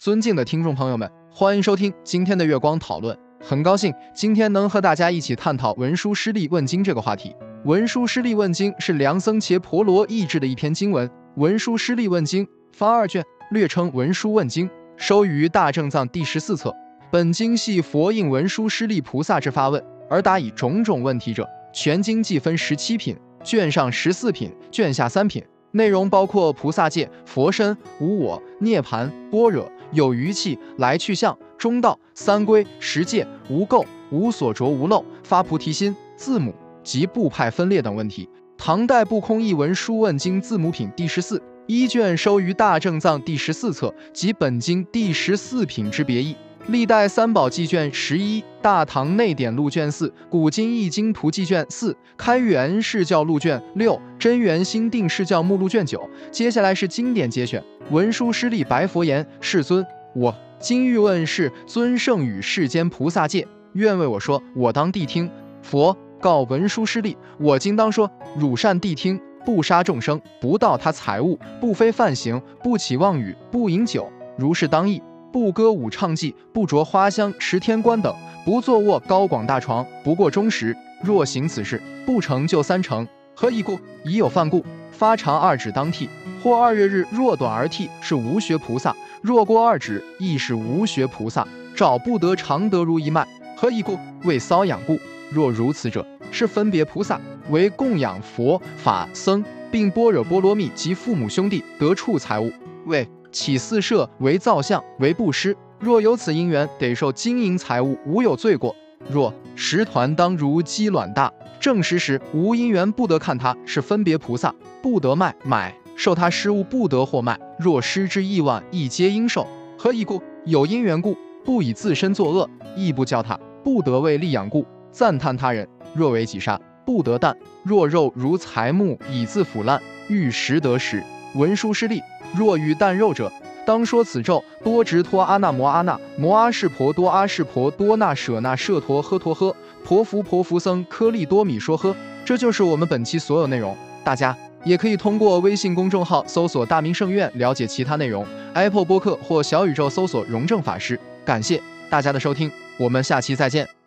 尊敬的听众朋友们，欢迎收听今天的月光讨论。很高兴今天能和大家一起探讨文殊师利问经这个话题。文殊师利问经是梁僧伽婆罗译制的一篇经文。文殊师利问经发二卷，略称文殊问经，收于大正藏第十四册。本经系佛应文殊师利菩萨之发问而答以种种问题者。全经计分十七品，卷上十四品，卷下三品。内容包括菩萨界、佛身、无我、涅盘、般若、有余气、来去相、中道、三归、十戒、无垢、无所着、无漏、发菩提心、字母及部派分裂等问题。唐代不空译文书问经字母品第十四一卷收于大正藏第十四册及本经第十四品之别译。历代三宝记卷十一，大唐内典录卷四，古今易经图记卷四，开元释教录卷六，真元心定释教目录卷九。接下来是经典节选。文殊师利白佛言：“世尊，我今欲问世尊圣与世间菩萨戒，愿为我说，我当谛听。”佛告文殊师利：“我今当说，汝善谛听，不杀众生，不盗他财物，不非犯行，不起妄语，不饮酒，如是当义。”不歌舞唱伎，不着花香持天冠等，不坐卧高广大床，不过钟时。若行此事，不成就三成。何以故？已有犯故。发长二指当剃，或二月日若短而剃，是无学菩萨；若过二指，亦是无学菩萨。找不得常得如一脉。何以故？为瘙痒故。若如此者，是分别菩萨，为供养佛法僧，并般若波罗蜜及父母兄弟得处财物，为。起四摄为造像为布施，若有此因缘，得受金银财物，无有罪过。若食团当如鸡卵大，正时时无因缘，不得看他是分别菩萨，不得卖买受他失物，不得货卖。若失之亿万，亦皆应受。何以故？有因缘故，不以自身作恶，亦不教他，不得为利养故赞叹他人。若为己杀，不得啖。若肉如财木，以自腐烂，欲食得食。文殊师利。若欲啖肉者，当说此咒：多直托阿那摩阿那摩阿释婆多阿释婆多那舍那舍陀诃陀诃婆福婆福僧颗粒多米说呵。这就是我们本期所有内容。大家也可以通过微信公众号搜索“大明圣院”了解其他内容。Apple 播客或小宇宙搜索“荣正法师”。感谢大家的收听，我们下期再见。